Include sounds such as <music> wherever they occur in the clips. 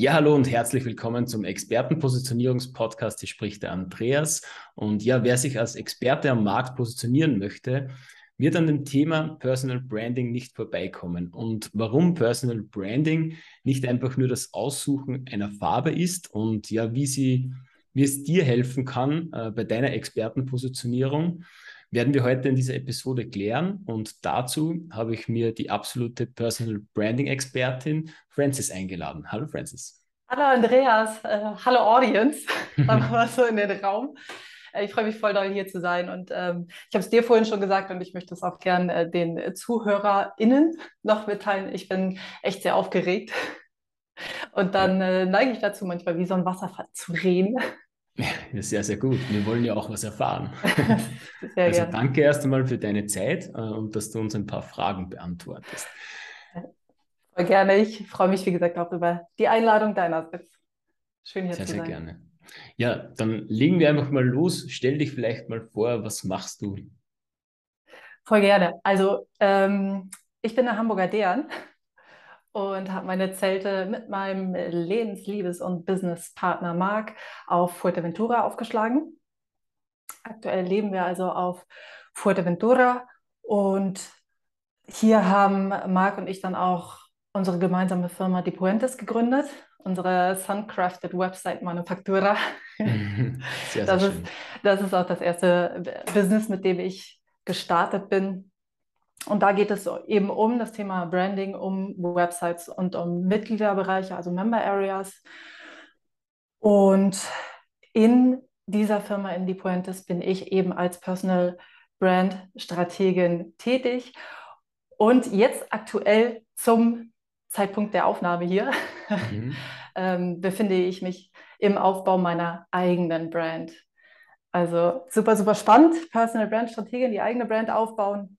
Ja, hallo und herzlich willkommen zum Expertenpositionierungspodcast. Hier spricht der Andreas. Und ja, wer sich als Experte am Markt positionieren möchte, wird an dem Thema Personal Branding nicht vorbeikommen. Und warum Personal Branding nicht einfach nur das Aussuchen einer Farbe ist und ja, wie sie, wie es dir helfen kann äh, bei deiner Expertenpositionierung, werden wir heute in dieser Episode klären. Und dazu habe ich mir die absolute Personal Branding Expertin Francis eingeladen. Hallo Francis. Hallo Andreas, äh, hallo Audience, <laughs> sagen wir so in den Raum. Äh, ich freue mich voll doll hier zu sein und ähm, ich habe es dir vorhin schon gesagt und ich möchte es auch gern äh, den ZuhörerInnen noch mitteilen. Ich bin echt sehr aufgeregt und dann äh, neige ich dazu, manchmal wie so ein Wasserfall zu reden. <laughs> Ja, sehr, sehr gut. Wir wollen ja auch was erfahren. <laughs> Sehr also gerne. danke erst einmal für deine Zeit äh, und dass du uns ein paar Fragen beantwortest. Voll gerne. Ich freue mich, wie gesagt, auch über die Einladung deinerseits. Schön hier sehr, zu sein. Sehr, sehr gerne. Ja, dann legen wir einfach mal los. Stell dich vielleicht mal vor, was machst du? Voll gerne. Also, ähm, ich bin der Hamburger Dern und habe meine Zelte mit meinem Lebens-, Liebes- und Businesspartner Marc auf Fuerteventura aufgeschlagen. Aktuell leben wir also auf Fuerteventura und hier haben Marc und ich dann auch unsere gemeinsame Firma Die Puentes gegründet, unsere Suncrafted Website Manufactura. Sehr, <laughs> sehr das, schön. Ist, das ist auch das erste Business, mit dem ich gestartet bin. Und da geht es eben um das Thema Branding, um Websites und um Mitgliederbereiche, also Member Areas. Und in dieser Firma in Puentes bin ich eben als Personal Brand Strategin tätig. Und jetzt aktuell zum Zeitpunkt der Aufnahme hier mhm. <laughs> ähm, befinde ich mich im Aufbau meiner eigenen Brand. Also super, super spannend. Personal Brand Strategin, die eigene Brand aufbauen.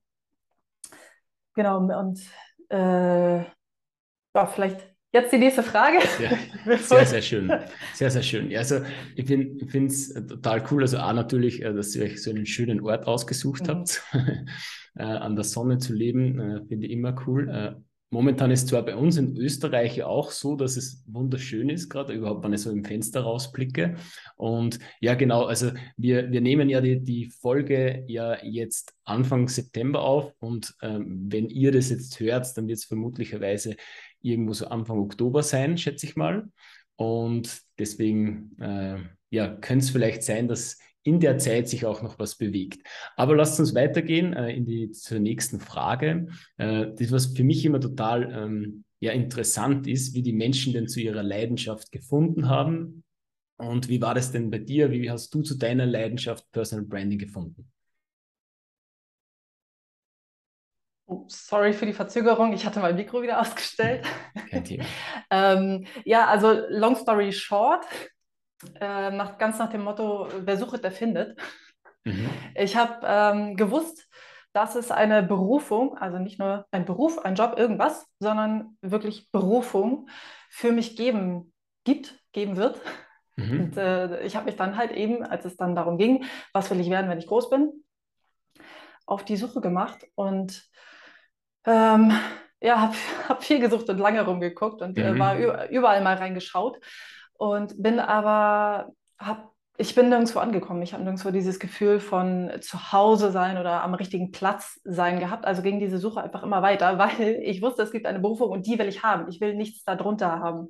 Genau, und äh, ja, vielleicht jetzt die nächste Frage. Ja, <laughs> sehr, sehr schön. Sehr, sehr schön. Also ich finde es total cool. Also A natürlich, äh, dass ihr euch so einen schönen Ort ausgesucht mhm. habt. <laughs> äh, an der Sonne zu leben, äh, finde ich immer cool. Äh, Momentan ist zwar bei uns in Österreich auch so, dass es wunderschön ist, gerade überhaupt, wenn ich so im Fenster rausblicke. Und ja, genau, also wir, wir nehmen ja die, die Folge ja jetzt Anfang September auf und ähm, wenn ihr das jetzt hört, dann wird es vermutlicherweise irgendwo so Anfang Oktober sein, schätze ich mal. Und deswegen äh, ja, könnte es vielleicht sein, dass in der Zeit sich auch noch was bewegt. Aber lasst uns weitergehen äh, in die, zur nächsten Frage. Äh, das, was für mich immer total ähm, ja, interessant ist, wie die Menschen denn zu ihrer Leidenschaft gefunden haben. Und wie war das denn bei dir? Wie hast du zu deiner Leidenschaft Personal Branding gefunden? Oh, sorry für die Verzögerung, ich hatte mein Mikro wieder ausgestellt. Kein Thema. <laughs> ähm, ja, also long story short, äh, nach, ganz nach dem Motto, wer sucht, der findet. Mhm. Ich habe ähm, gewusst, dass es eine Berufung, also nicht nur ein Beruf, ein Job, irgendwas, sondern wirklich Berufung für mich geben gibt, geben wird. Mhm. Und äh, ich habe mich dann halt eben, als es dann darum ging, was will ich werden, wenn ich groß bin, auf die Suche gemacht und ähm, ja, habe <laughs> hab viel gesucht und lange rumgeguckt und äh, mhm. äh, war überall mal reingeschaut und bin aber, hab, ich bin nirgendwo angekommen. Ich habe nirgendwo dieses Gefühl von zu Hause sein oder am richtigen Platz sein gehabt. Also ging diese Suche einfach immer weiter, <laughs> weil ich wusste, es gibt eine Berufung und die will ich haben. Ich will nichts darunter haben.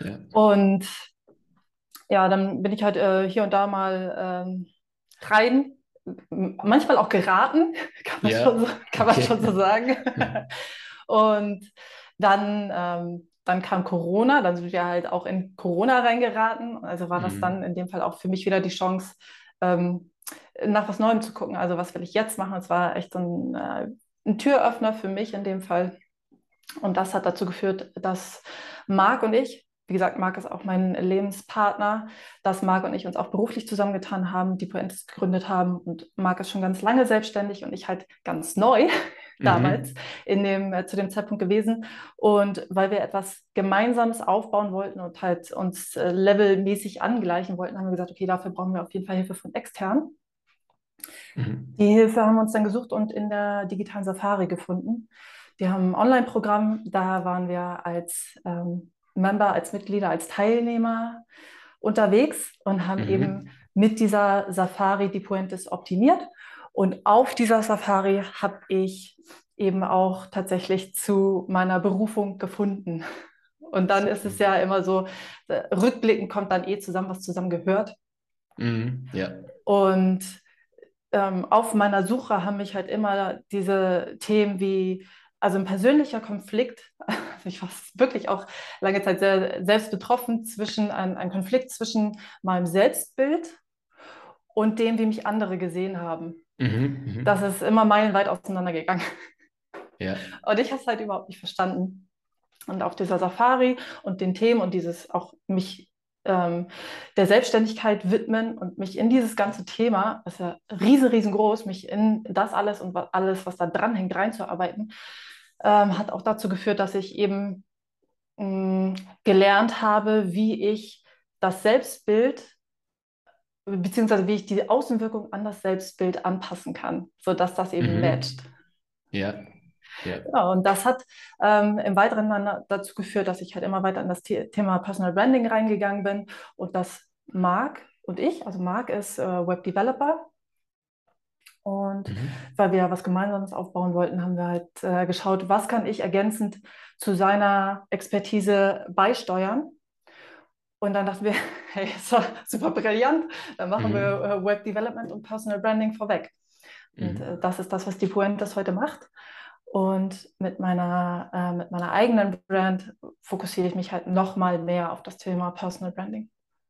Ja. Und ja, dann bin ich halt äh, hier und da mal ähm, rein, manchmal auch geraten, <laughs> kann man, ja. schon, so, kann man okay. schon so sagen. <laughs> und dann ähm, dann kam Corona, dann sind wir halt auch in Corona reingeraten. Also war das mhm. dann in dem Fall auch für mich wieder die Chance, ähm, nach was Neuem zu gucken. Also was will ich jetzt machen? Es war echt so ein, äh, ein Türöffner für mich in dem Fall. Und das hat dazu geführt, dass Marc und ich, wie gesagt, Marc ist auch mein Lebenspartner, dass Marc und ich uns auch beruflich zusammengetan haben, die Pointes gegründet haben. Und Marc ist schon ganz lange selbstständig und ich halt ganz neu damals mhm. in dem, äh, zu dem Zeitpunkt gewesen. Und weil wir etwas Gemeinsames aufbauen wollten und halt uns äh, levelmäßig angleichen wollten, haben wir gesagt, okay, dafür brauchen wir auf jeden Fall Hilfe von extern. Mhm. Die Hilfe haben wir uns dann gesucht und in der digitalen Safari gefunden. Die haben ein Online-Programm, da waren wir als ähm, Member, als Mitglieder, als Teilnehmer unterwegs und haben mhm. eben mit dieser Safari die Puentes optimiert. Und auf dieser Safari habe ich eben auch tatsächlich zu meiner Berufung gefunden. Und dann ist es ja immer so, äh, rückblickend kommt dann eh zusammen, was zusammen gehört. Mhm, ja. Und ähm, auf meiner Suche haben mich halt immer diese Themen wie, also ein persönlicher Konflikt, <laughs> ich war wirklich auch lange Zeit sehr selbst betroffen, zwischen ein, ein Konflikt zwischen meinem Selbstbild und dem, wie mich andere gesehen haben. Mhm, mh. Das ist immer meilenweit auseinandergegangen. Ja. Und ich habe es halt überhaupt nicht verstanden. Und auf dieser Safari und den Themen und dieses auch mich ähm, der Selbstständigkeit widmen und mich in dieses ganze Thema, das ist ja riesen, riesengroß, mich in das alles und alles, was da dran hängt, reinzuarbeiten, ähm, hat auch dazu geführt, dass ich eben mh, mm, gelernt habe, wie ich das Selbstbild beziehungsweise wie ich die Außenwirkung an das Selbstbild anpassen kann, sodass das eben mhm. matcht. Ja. Ja. Genau, und das hat ähm, im Weiteren dann dazu geführt, dass ich halt immer weiter in das The Thema Personal Branding reingegangen bin und das Marc und ich, also Marc ist äh, Web Developer und mhm. weil wir was Gemeinsames aufbauen wollten, haben wir halt äh, geschaut, was kann ich ergänzend zu seiner Expertise beisteuern. Und dann dachten wir, <laughs> hey, ist super brillant, dann machen mhm. wir äh, Web Development und Personal Branding vorweg. Und mhm. äh, das ist das, was die Puentes heute macht. Und mit meiner, äh, mit meiner eigenen Brand fokussiere ich mich halt noch mal mehr auf das Thema Personal Branding.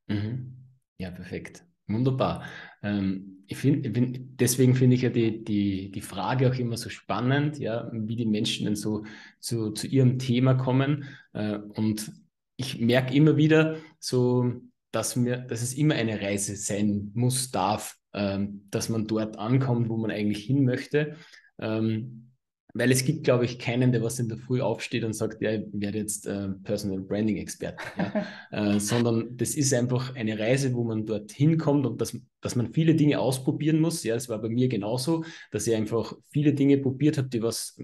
Mhm. Ja, perfekt. Wunderbar. Ähm, ich find, find, deswegen finde ich ja die, die, die Frage auch immer so spannend, ja, wie die Menschen denn so zu, zu ihrem Thema kommen. Äh, und ich merke immer wieder so, dass, mir, dass es immer eine Reise sein muss, darf, ähm, dass man dort ankommt, wo man eigentlich hin möchte. Ähm, weil es gibt, glaube ich, keinen, der was in der Früh aufsteht und sagt, ja, ich werde jetzt äh, Personal Branding Experte. Ja? <laughs> äh, sondern das ist einfach eine Reise, wo man dorthin kommt und dass, dass man viele Dinge ausprobieren muss. Ja, das war bei mir genauso, dass ich einfach viele Dinge probiert habe, die was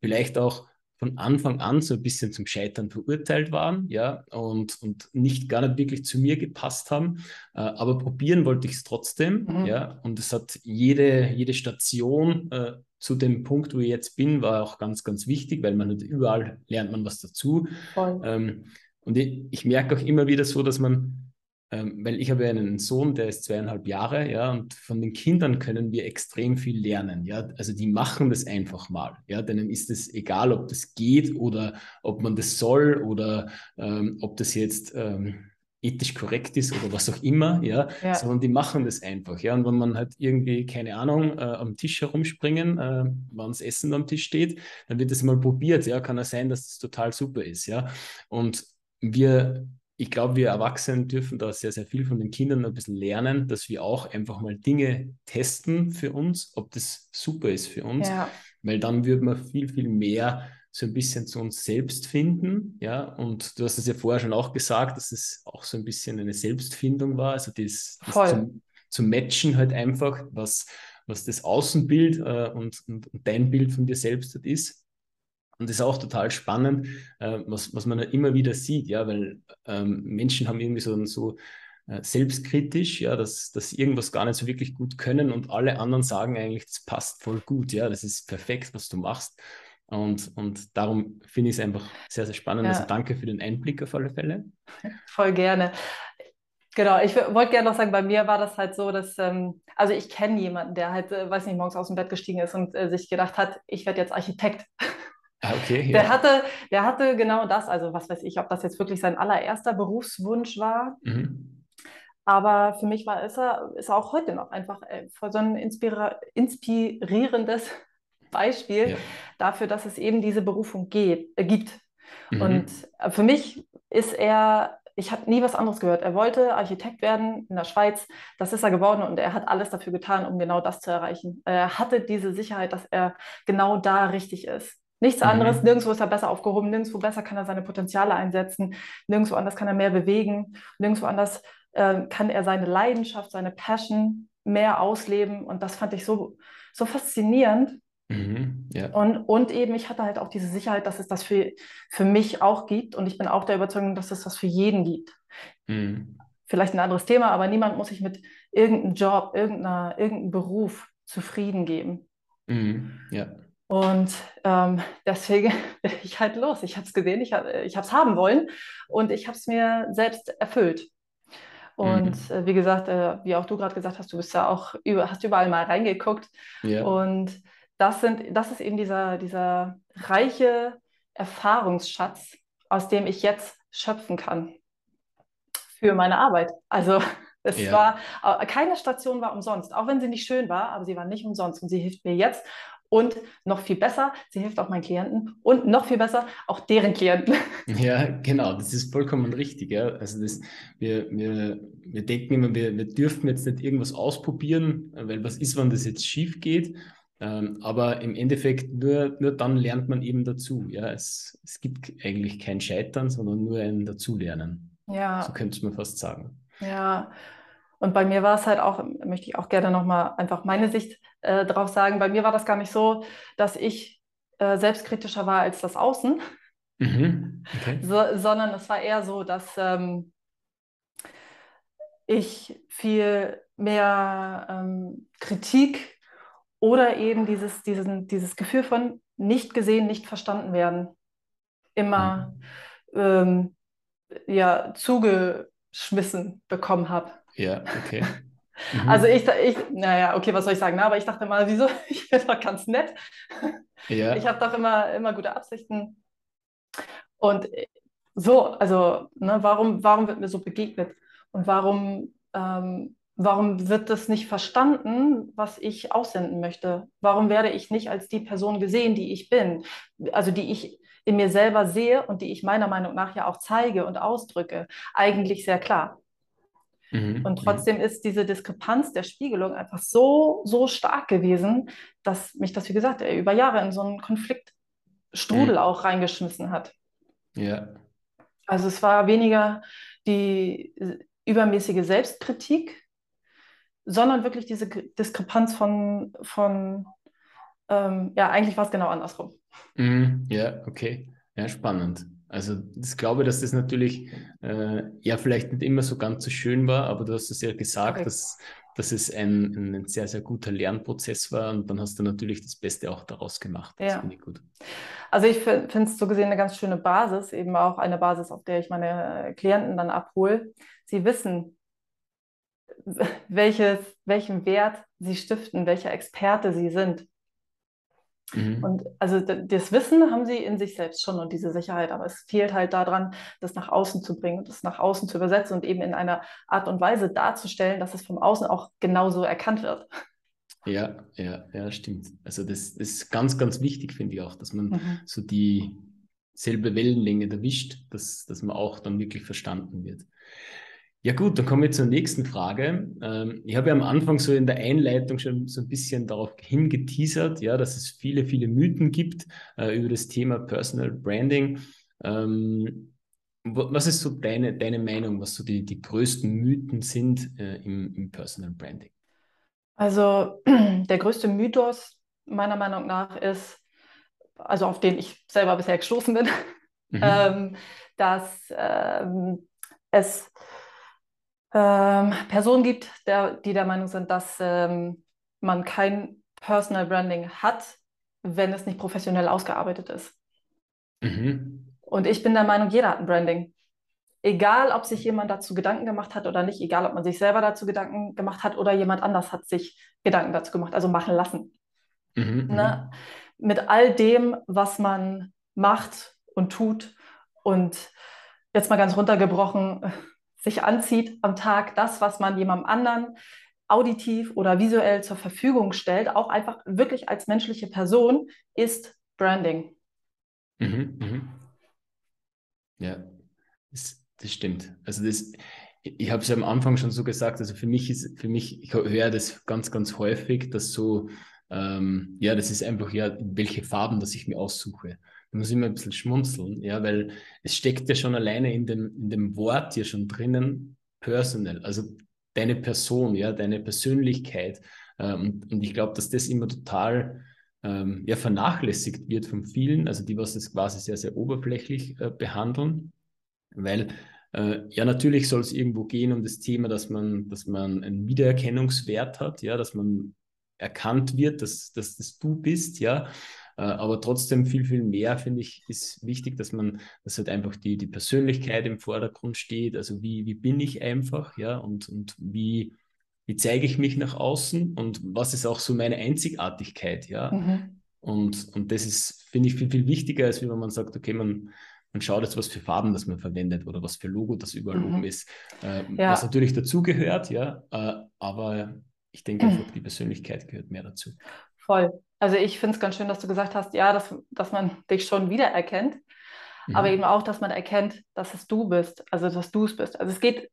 vielleicht auch von Anfang an so ein bisschen zum Scheitern verurteilt waren, ja, und, und nicht gar nicht wirklich zu mir gepasst haben. Äh, aber probieren wollte ich es trotzdem, mhm. ja, und es hat jede, jede Station äh, zu dem Punkt, wo ich jetzt bin, war auch ganz, ganz wichtig, weil man nicht überall lernt man was dazu. Ähm, und ich, ich merke auch immer wieder so, dass man ähm, weil ich habe einen Sohn, der ist zweieinhalb Jahre, ja, und von den Kindern können wir extrem viel lernen, ja, also die machen das einfach mal, ja, denen ist es egal, ob das geht oder ob man das soll oder ähm, ob das jetzt ähm, ethisch korrekt ist oder was auch immer, ja, ja, sondern die machen das einfach, ja, und wenn man halt irgendwie, keine Ahnung, äh, am Tisch herumspringen, äh, wann das Essen am Tisch steht, dann wird das mal probiert, ja, kann ja sein, dass das total super ist, ja, und wir ich glaube, wir Erwachsenen dürfen da sehr, sehr viel von den Kindern ein bisschen lernen, dass wir auch einfach mal Dinge testen für uns, ob das super ist für uns, ja. weil dann würde man viel, viel mehr so ein bisschen zu uns selbst finden, ja, und du hast es ja vorher schon auch gesagt, dass es auch so ein bisschen eine Selbstfindung war, also das, das zum, zum Matchen halt einfach, was, was das Außenbild äh, und, und, dein Bild von dir selbst ist. Und das ist auch total spannend, äh, was, was man ja immer wieder sieht, ja, weil ähm, Menschen haben irgendwie so, so äh, selbstkritisch, ja, dass, dass irgendwas gar nicht so wirklich gut können und alle anderen sagen eigentlich, das passt voll gut, ja, das ist perfekt, was du machst. Und, und darum finde ich es einfach sehr, sehr spannend. Ja. Also danke für den Einblick auf alle Fälle. <laughs> Voll gerne. Genau, ich wollte gerne noch sagen, bei mir war das halt so, dass, ähm, also ich kenne jemanden, der halt, äh, weiß nicht, morgens aus dem Bett gestiegen ist und äh, sich gedacht hat, ich werde jetzt Architekt. Ah, okay, der, hatte, der hatte genau das, also was weiß ich, ob das jetzt wirklich sein allererster Berufswunsch war. Mhm. Aber für mich war es ist er auch heute noch einfach äh, so ein inspira inspirierendes <laughs> Beispiel ja. dafür, dass es eben diese Berufung geht, äh, gibt. Mhm. Und äh, für mich ist er, ich habe nie was anderes gehört. Er wollte Architekt werden in der Schweiz. Das ist er geworden und er hat alles dafür getan, um genau das zu erreichen. Er hatte diese Sicherheit, dass er genau da richtig ist. Nichts mhm. anderes, nirgendwo ist er besser aufgehoben, nirgendwo besser kann er seine Potenziale einsetzen, nirgendwo anders kann er mehr bewegen, nirgendwo anders äh, kann er seine Leidenschaft, seine Passion mehr ausleben. Und das fand ich so, so faszinierend. Mhm, ja. und, und eben, ich hatte halt auch diese Sicherheit, dass es das für, für mich auch gibt. Und ich bin auch der Überzeugung, dass es das für jeden gibt. Mhm. Vielleicht ein anderes Thema, aber niemand muss sich mit irgendeinem Job, irgendeiner, irgendeinem Beruf zufrieden geben. Mhm, ja. Und ähm, deswegen <laughs> bin ich halt los. Ich habe es gesehen, ich habe es haben wollen und ich habe es mir selbst erfüllt. Und mhm. äh, wie gesagt, äh, wie auch du gerade gesagt hast, du bist ja auch über, hast überall mal reingeguckt. Ja. Und das, sind, das ist eben dieser, dieser reiche Erfahrungsschatz, aus dem ich jetzt schöpfen kann für meine Arbeit. Also <laughs> es ja. war, keine Station war umsonst, auch wenn sie nicht schön war, aber sie war nicht umsonst und sie hilft mir jetzt. Und noch viel besser, sie hilft auch meinen Klienten und noch viel besser auch deren Klienten. <laughs> Ja, genau, das ist vollkommen richtig. Ja. Also das, wir, wir, wir denken immer, wir, wir dürfen jetzt nicht irgendwas ausprobieren, weil was ist, wenn das jetzt schief geht? Ähm, aber im Endeffekt nur, nur dann lernt man eben dazu. Ja? Es, es gibt eigentlich kein Scheitern, sondern nur ein Dazulernen. Ja. So könnte man fast sagen. Ja, und bei mir war es halt auch, möchte ich auch gerne nochmal einfach meine Sicht äh, drauf sagen, bei mir war das gar nicht so, dass ich äh, selbstkritischer war als das Außen, mhm. <laughs> okay. so, sondern es war eher so, dass ähm, ich viel mehr ähm, Kritik oder eben dieses, diesen, dieses Gefühl von nicht gesehen, nicht verstanden werden. Immer mhm. ähm, ja, zugeschmissen bekommen habe. Ja, okay. <laughs> Mhm. Also ich, ich, naja, okay, was soll ich sagen? Na, aber ich dachte mal, wieso? <laughs> Ich bin doch ganz nett. Ja. Ich habe doch immer, immer gute Absichten. Und so, also, ne, warum, warum wird mir so begegnet? Und warum ähm, Warum wird das nicht verstanden, was ich aussenden möchte? Warum werde ich nicht als die Person gesehen, die ich bin? Also die ich in mir selber sehe und die ich meiner Meinung nach ja auch zeige und ausdrücke. Eigentlich sehr klar. Mhm, und trotzdem ist diese Diskrepanz der Spiegelung einfach so, so stark gewesen, dass mich das, wie gesagt, über Jahre in so einen Konfliktstrudel mhm. auch reingeschmissen hat. Ja. Also es war weniger die übermäßige Selbstkritik, sondern wirklich diese Diskrepanz von, von ähm, ja, eigentlich war es genau andersrum. Mm, ja, okay. Ja, spannend. Also ich glaube, dass das natürlich äh, ja vielleicht nicht immer so ganz so schön war, aber du hast es ja gesagt, okay. dass, dass es ein, ein sehr, sehr guter Lernprozess war und dann hast du natürlich das Beste auch daraus gemacht. Das ja. finde ich gut. Also ich finde es so gesehen eine ganz schöne Basis, eben auch eine Basis, auf der ich meine Klienten dann abhole. Sie wissen, welches, welchen Wert sie stiften, welcher Experte sie sind. Mhm. Und also das Wissen haben sie in sich selbst schon und diese Sicherheit, aber es fehlt halt daran, das nach außen zu bringen und das nach außen zu übersetzen und eben in einer Art und Weise darzustellen, dass es vom Außen auch genauso erkannt wird. Ja, ja, ja, stimmt. Also das, das ist ganz, ganz wichtig, finde ich auch, dass man mhm. so die selbe Wellenlänge erwischt, dass, dass man auch dann wirklich verstanden wird. Ja gut, dann kommen wir zur nächsten Frage. Ähm, ich habe ja am Anfang so in der Einleitung schon so ein bisschen darauf hingeteasert, ja, dass es viele, viele Mythen gibt äh, über das Thema Personal Branding. Ähm, was ist so deine, deine Meinung, was so die, die größten Mythen sind äh, im, im Personal Branding? Also <clears throat> der größte Mythos meiner Meinung nach ist, also auf den ich selber bisher gestoßen bin, mhm. <laughs> ähm, dass ähm, es ähm, Personen gibt, der, die der Meinung sind, dass ähm, man kein Personal Branding hat, wenn es nicht professionell ausgearbeitet ist. Mhm. Und ich bin der Meinung, jeder hat ein Branding. Egal, ob sich jemand dazu Gedanken gemacht hat oder nicht, egal, ob man sich selber dazu Gedanken gemacht hat oder jemand anders hat sich Gedanken dazu gemacht, also machen lassen. Mhm, ne? Mhm. Mit all dem, was man macht und tut und jetzt mal ganz runtergebrochen, sich anzieht am Tag, das, was man jemandem anderen auditiv oder visuell zur Verfügung stellt, auch einfach wirklich als menschliche Person, ist Branding. Mhm, mhm. Ja, das, das, stimmt. Also das, ich habe es ja am Anfang schon so gesagt, also für mich ist, für mich, ich höre das ganz, ganz häufig, dass so, ähm, ja, das ist einfach ja, welche Farben, dass ich mir aussuche. Da muss ich immer ein bisschen schmunzeln, ja, weil es steckt ja schon alleine in dem, in dem Wort hier schon drinnen, personal, also deine Person, ja, deine Persönlichkeit. Ähm, und ich glaube, dass das immer total ähm, ja, vernachlässigt wird von vielen, also die, was es quasi sehr, sehr oberflächlich äh, behandeln, weil äh, ja, natürlich soll es irgendwo gehen um das Thema, dass man, dass man einen Wiedererkennungswert hat, ja, dass man erkannt wird, dass, dass das du bist, ja. Äh, aber trotzdem viel, viel mehr, finde ich, ist wichtig, dass man, dass halt einfach die, die Persönlichkeit im Vordergrund steht. Also wie, wie bin ich einfach, ja, und, und wie, wie zeige ich mich nach außen und was ist auch so meine Einzigartigkeit, ja. Mhm. Und, und das ist, finde ich, viel, viel wichtiger, als wenn man sagt, okay, man, man schaut jetzt, was für Farben das man verwendet oder was für Logo das überall mhm. oben ist. Äh, ja. Was natürlich dazugehört, ja, äh, aber ich denke <clears throat> einfach, die Persönlichkeit gehört mehr dazu. Voll. Also ich finde es ganz schön, dass du gesagt hast, ja, dass, dass man dich schon wiedererkennt, mhm. aber eben auch, dass man erkennt, dass es du bist, also dass du es bist. Also es geht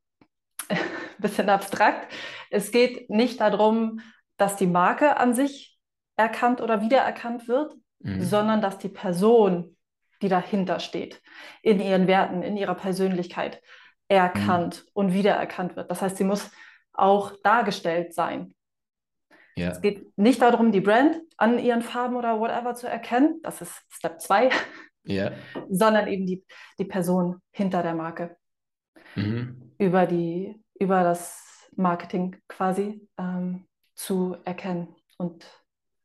ein <laughs> bisschen abstrakt. Es geht nicht darum, dass die Marke an sich erkannt oder wiedererkannt wird, mhm. sondern dass die Person, die dahinter steht, in ihren Werten, in ihrer Persönlichkeit erkannt mhm. und wiedererkannt wird. Das heißt, sie muss auch dargestellt sein. Ja. Es geht nicht darum, die Brand an ihren Farben oder whatever zu erkennen, das ist Step 2, ja. sondern eben die, die Person hinter der Marke. Mhm. Über, die, über das Marketing quasi ähm, zu erkennen und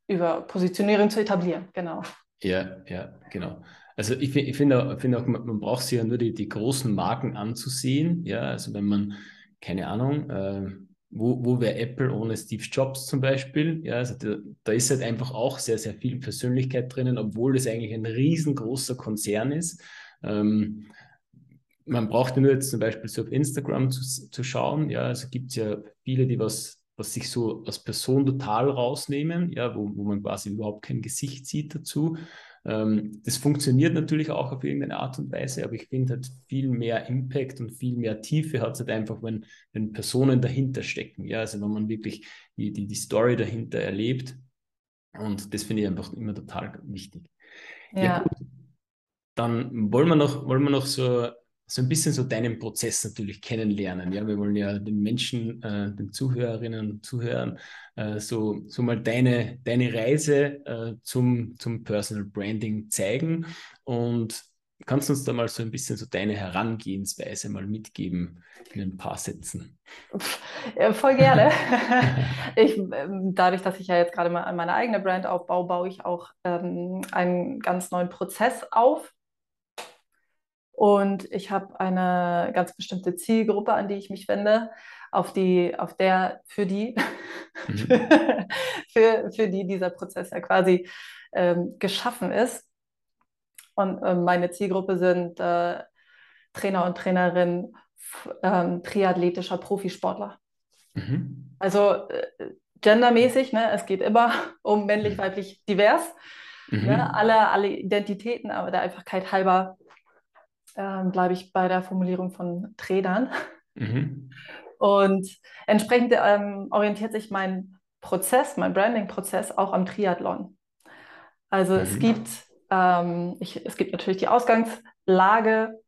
über Positionierung zu etablieren, genau. Ja, ja, genau. Also ich, ich finde find auch, man braucht sich ja nur die, die großen Marken anzusehen. Ja, also wenn man, keine Ahnung, äh, wo, wo wäre Apple ohne Steve Jobs zum Beispiel? Ja, also da, da, ist halt einfach auch sehr, sehr viel Persönlichkeit drinnen, obwohl es eigentlich ein riesengroßer Konzern ist. Ähm, man braucht ja nur jetzt zum Beispiel so auf Instagram zu, zu schauen. Ja, also gibt es ja viele, die was, was sich so als Person total rausnehmen, ja, wo, wo man quasi überhaupt kein Gesicht sieht dazu. Ähm, das funktioniert natürlich auch auf irgendeine Art und Weise, aber ich finde halt viel mehr Impact und viel mehr Tiefe hat es halt einfach, wenn, wenn Personen dahinter stecken. Ja, also wenn man wirklich die, die, die Story dahinter erlebt. Und das finde ich einfach immer total wichtig. Ja. ja Dann wollen wir noch, wollen wir noch so so ein bisschen so deinen Prozess natürlich kennenlernen. Ja, wir wollen ja den Menschen, äh, den Zuhörerinnen und Zuhörern äh, so, so mal deine, deine Reise äh, zum, zum Personal Branding zeigen und kannst uns da mal so ein bisschen so deine Herangehensweise mal mitgeben in ein paar Sätzen. Ja, voll gerne. <laughs> ich, ähm, dadurch, dass ich ja jetzt gerade mal an meine eigene Brand aufbaue, baue ich auch ähm, einen ganz neuen Prozess auf und ich habe eine ganz bestimmte Zielgruppe, an die ich mich wende, auf die, auf der, für die, mhm. <laughs> für, für die dieser Prozess ja quasi ähm, geschaffen ist. Und äh, meine Zielgruppe sind äh, Trainer und Trainerinnen ähm, triathletischer Profisportler. Mhm. Also äh, gendermäßig, ne, es geht immer <laughs> um männlich, mhm. weiblich, divers. Mhm. Ne, alle, alle Identitäten, aber der Einfachkeit halber ähm, bleibe ich bei der Formulierung von Trädern. Mhm. Und entsprechend ähm, orientiert sich mein Prozess, mein Branding-Prozess auch am Triathlon. Also mhm. es gibt ähm, ich, es gibt natürlich die Ausgangslage,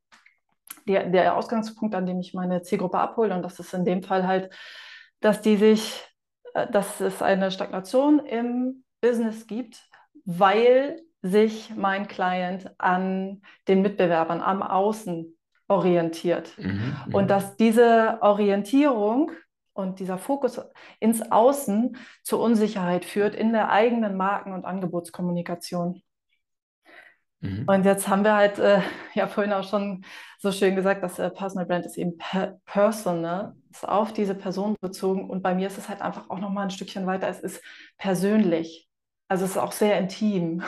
die, der Ausgangspunkt, an dem ich meine Zielgruppe abhole. Und das ist in dem Fall halt, dass die sich, äh, dass es eine Stagnation im Business gibt, weil sich mein Client an den Mitbewerbern am Außen orientiert. Mhm, und mhm. dass diese Orientierung und dieser Fokus ins Außen zur Unsicherheit führt in der eigenen Marken- und Angebotskommunikation. Mhm. Und jetzt haben wir halt äh, ja vorhin auch schon so schön gesagt, dass äh, Personal Brand ist eben per personal, ist auf diese Person bezogen. Und bei mir ist es halt einfach auch noch mal ein Stückchen weiter. Es ist persönlich. Also es ist auch sehr intim.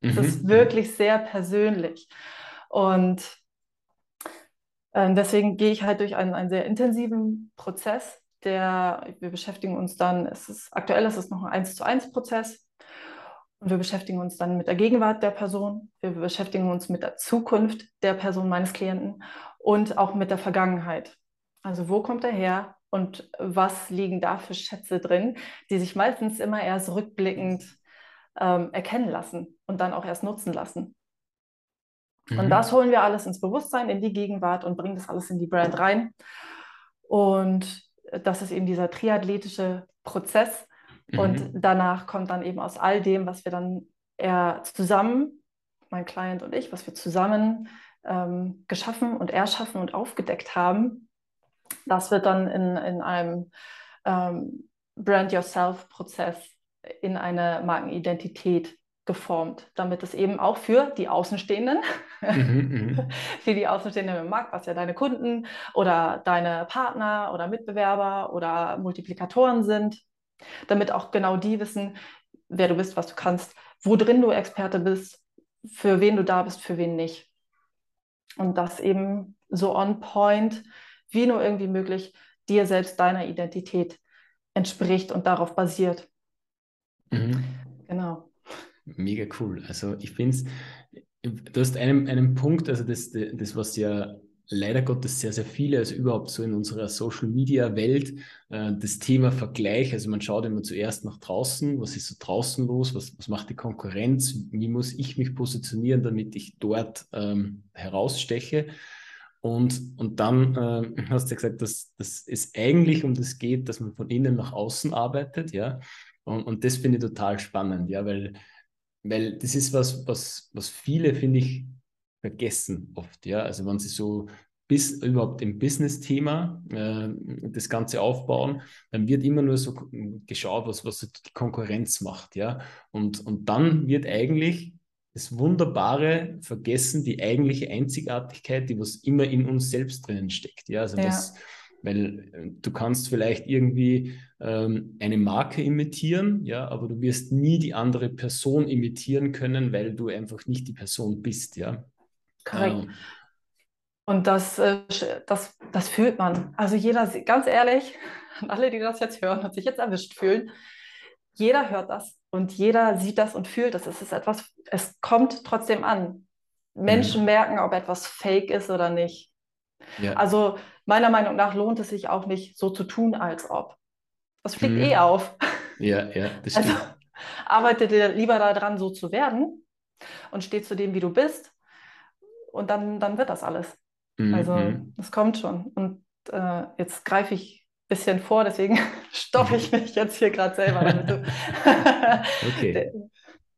Es mhm. ist wirklich sehr persönlich. Und äh, deswegen gehe ich halt durch einen, einen sehr intensiven Prozess, der, wir beschäftigen uns dann, es ist, aktuell ist es noch ein 1 zu 1 Prozess. Und wir beschäftigen uns dann mit der Gegenwart der Person. Wir beschäftigen uns mit der Zukunft der Person meines Klienten und auch mit der Vergangenheit. Also wo kommt er her und was liegen da für Schätze drin, die sich meistens immer erst rückblickend ähm, erkennen lassen und dann auch erst nutzen lassen. Mhm. Und das holen wir alles ins Bewusstsein, in die Gegenwart und bringen das alles in die Brand rein. Und das ist eben dieser triathletische Prozess, Mhm. Und danach kommt dann eben aus all dem, was wir dann eher zusammen, mein Client und ich, was wir zusammen ähm, geschaffen und erschaffen und aufgedeckt haben, das wird dann in, in einem ähm, Brand Yourself-Prozess in eine Markenidentität geformt, damit es eben auch für die Außenstehenden, mhm, mhm. <laughs> für die Außenstehenden im Markt, was ja deine Kunden oder deine Partner oder Mitbewerber oder Multiplikatoren sind, damit auch genau die wissen, wer du bist, was du kannst, wo drin du Experte bist, für wen du da bist, für wen nicht. Und das eben so on point, wie nur irgendwie möglich, dir selbst deiner Identität entspricht und darauf basiert. Mhm. Genau. Mega cool. Also ich finde es, du hast einen, einen Punkt, also das, das, was ja leider Gottes sehr, sehr viele, also überhaupt so in unserer Social-Media-Welt, äh, das Thema Vergleich. Also man schaut immer zuerst nach draußen, was ist so draußen los, was, was macht die Konkurrenz, wie muss ich mich positionieren, damit ich dort ähm, heraussteche. Und, und dann äh, <laughs> hast du gesagt, dass, dass es eigentlich um das geht, dass man von innen nach außen arbeitet, ja. Und, und das finde ich total spannend, ja, weil, weil das ist was, was, was viele, finde ich, vergessen oft, ja. Also wenn sie so bis überhaupt im Business-Thema äh, das Ganze aufbauen, dann wird immer nur so geschaut, was, was die Konkurrenz macht, ja. Und, und dann wird eigentlich das Wunderbare vergessen, die eigentliche Einzigartigkeit, die was immer in uns selbst drinnen steckt, ja. Also ja. was weil äh, du kannst vielleicht irgendwie ähm, eine Marke imitieren, ja, aber du wirst nie die andere Person imitieren können, weil du einfach nicht die Person bist, ja. Korrekt. Ähm, und das, äh, das, das fühlt man. Also jeder, ganz ehrlich, <laughs> alle, die das jetzt hören und sich jetzt erwischt fühlen, jeder hört das und jeder sieht das und fühlt das. Es ist etwas, es kommt trotzdem an. Menschen mhm. merken, ob etwas fake ist oder nicht. Ja. Also meiner Meinung nach lohnt es sich auch nicht, so zu tun, als ob. Das fliegt mhm. eh auf. Ja, ja, das also stimmt. Also arbeite dir lieber daran, so zu werden und steh zu dem, wie du bist und dann, dann wird das alles. Mhm. Also es kommt schon. Und äh, jetzt greife ich ein bisschen vor, deswegen <laughs> stoppe ich mich jetzt hier gerade selber. Damit <laughs> <laughs> okay.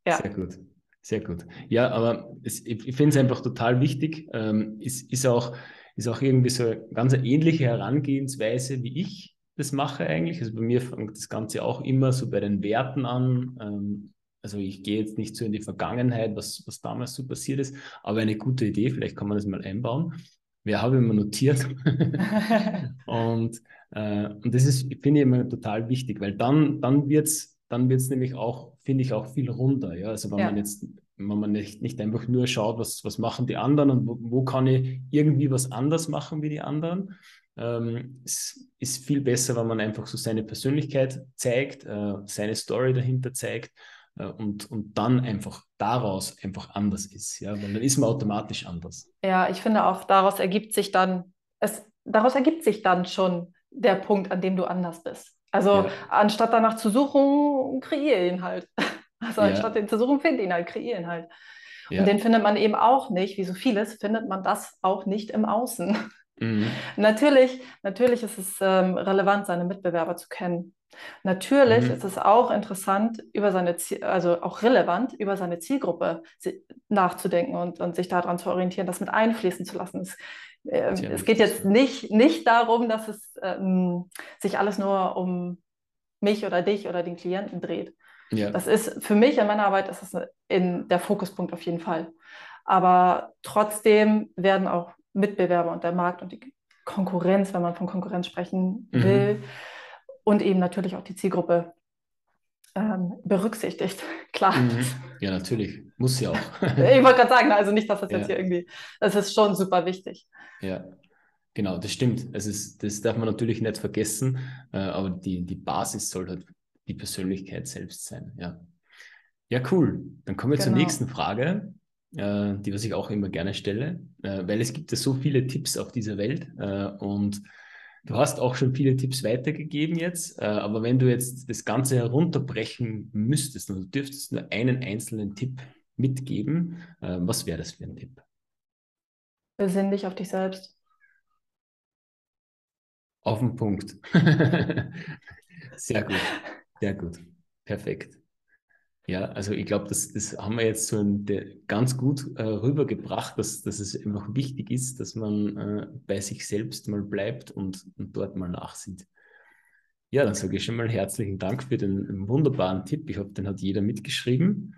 ja. Sehr gut. Sehr gut. Ja, aber es, ich, ich finde es einfach total wichtig. Ähm, ist, ist, auch, ist auch irgendwie so eine ganz ähnliche Herangehensweise, wie ich das mache eigentlich. Also bei mir fängt das Ganze auch immer so bei den Werten an. Ähm, also ich gehe jetzt nicht so in die Vergangenheit, was, was damals so passiert ist, aber eine gute Idee, vielleicht kann man das mal einbauen. Wir haben immer notiert. <laughs> und, äh, und das ist, finde ich immer total wichtig, weil dann, dann wird es dann wird's nämlich auch, finde ich, auch viel runder. Ja? Also wenn ja. man jetzt, wenn man nicht, nicht einfach nur schaut, was, was machen die anderen und wo, wo kann ich irgendwie was anders machen wie die anderen, ähm, es ist viel besser, wenn man einfach so seine Persönlichkeit zeigt, äh, seine Story dahinter zeigt äh, und, und dann einfach daraus einfach anders ist. Ja? Weil dann ist man automatisch anders. Ja, ich finde auch, daraus ergibt sich dann, es, daraus ergibt sich dann schon der Punkt, an dem du anders bist. Also ja. anstatt danach zu suchen, kreiere ihn halt. <laughs> Also ja. anstatt den zu suchen, finde ihn halt, kreiere ihn halt. Ja. Und den findet man eben auch nicht, wie so vieles, findet man das auch nicht im Außen. Mhm. <laughs> natürlich, natürlich ist es ähm, relevant, seine Mitbewerber zu kennen. Natürlich mhm. ist es auch interessant, über seine Ziel, also auch relevant, über seine Zielgruppe nachzudenken und, und sich daran zu orientieren, das mit einfließen zu lassen. Es, äh, es geht jetzt nicht, nicht darum, dass es ähm, sich alles nur um mich oder dich oder den Klienten dreht. Ja. Das ist für mich in meiner Arbeit ist das in der Fokuspunkt auf jeden Fall. Aber trotzdem werden auch Mitbewerber und der Markt und die Konkurrenz, wenn man von Konkurrenz sprechen mhm. will, mhm und eben natürlich auch die Zielgruppe ähm, berücksichtigt. <laughs> Klar. Mhm. Ja, natürlich. Muss ja auch. <laughs> ich wollte gerade sagen, also nicht, dass das ja. jetzt hier irgendwie, das ist schon super wichtig. Ja, genau, das stimmt. Es ist, das darf man natürlich nicht vergessen, äh, aber die, die Basis soll halt die Persönlichkeit selbst sein. Ja, ja cool. Dann kommen wir genau. zur nächsten Frage, äh, die was ich auch immer gerne stelle, äh, weil es gibt ja so viele Tipps auf dieser Welt äh, und Du hast auch schon viele Tipps weitergegeben jetzt, äh, aber wenn du jetzt das Ganze herunterbrechen müsstest und du dürftest nur einen einzelnen Tipp mitgeben, äh, was wäre das für ein Tipp? Besinn dich auf dich selbst. Auf den Punkt. <laughs> sehr gut, <laughs> sehr gut. Perfekt. Ja, also ich glaube, das, das haben wir jetzt so ein, ganz gut äh, rübergebracht, dass, dass es einfach wichtig ist, dass man äh, bei sich selbst mal bleibt und, und dort mal nachsieht. Ja, dann sage ich schon mal herzlichen Dank für den wunderbaren Tipp. Ich hoffe, den hat jeder mitgeschrieben.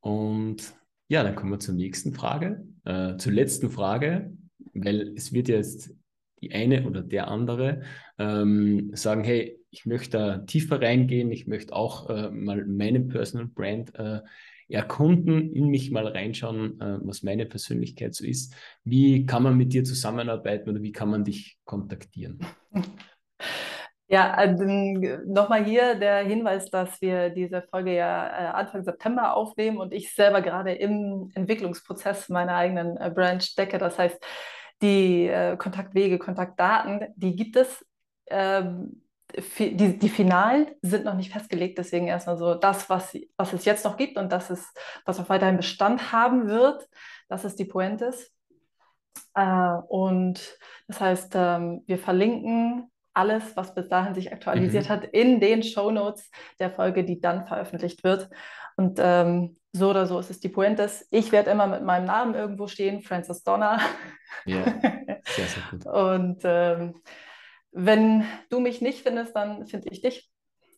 Und ja, dann kommen wir zur nächsten Frage, äh, zur letzten Frage, weil es wird ja jetzt die eine oder der andere ähm, sagen, hey, ich möchte da tiefer reingehen, ich möchte auch äh, mal meine Personal Brand äh, erkunden, in mich mal reinschauen, äh, was meine Persönlichkeit so ist. Wie kann man mit dir zusammenarbeiten oder wie kann man dich kontaktieren? <laughs> Ja, also, nochmal hier der Hinweis, dass wir diese Folge ja äh, Anfang September aufnehmen und ich selber gerade im Entwicklungsprozess meiner eigenen äh, Brand stecke. Das heißt, die äh, Kontaktwege, Kontaktdaten, die gibt es. Ähm, die, die Finalen sind noch nicht festgelegt, deswegen erstmal so das, was, was es jetzt noch gibt und das ist, was auch weiterhin Bestand haben wird, das ist die Puentes. Äh, und das heißt, ähm, wir verlinken alles, was bis dahin sich aktualisiert mhm. hat, in den Show Notes der Folge, die dann veröffentlicht wird. Und ähm, so oder so ist es die Puentes. Ich werde immer mit meinem Namen irgendwo stehen, Francis Donner. Ja, <laughs> sehr, sehr gut. Und ähm, wenn du mich nicht findest, dann finde ich dich.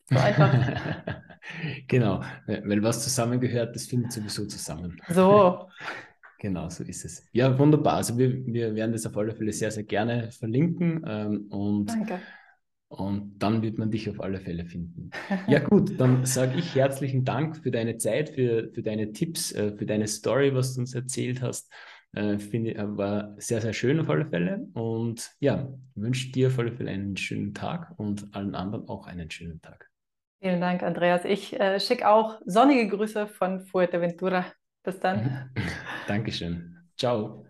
So einfach. <laughs> genau, weil was zusammengehört, das findet sowieso zusammen. So. <laughs> Genau, so ist es. Ja, wunderbar. Also wir, wir werden das auf alle Fälle sehr, sehr gerne verlinken. Ähm, und, Danke. Und dann wird man dich auf alle Fälle finden. <laughs> Ja gut, dann sage ich herzlichen Dank für deine Zeit, für, für deine Tipps, äh, für deine Story, was du uns erzählt hast. Äh, finde, äh, war sehr, sehr schön auf alle Fälle. Und ja, wünsche dir auf alle Fälle einen schönen Tag und allen anderen auch einen schönen Tag. Vielen Dank, Andreas. Ich äh, schicke auch sonnige Grüße von Fuerteventura. Bis dann. <laughs> Dankeschön. Ciao.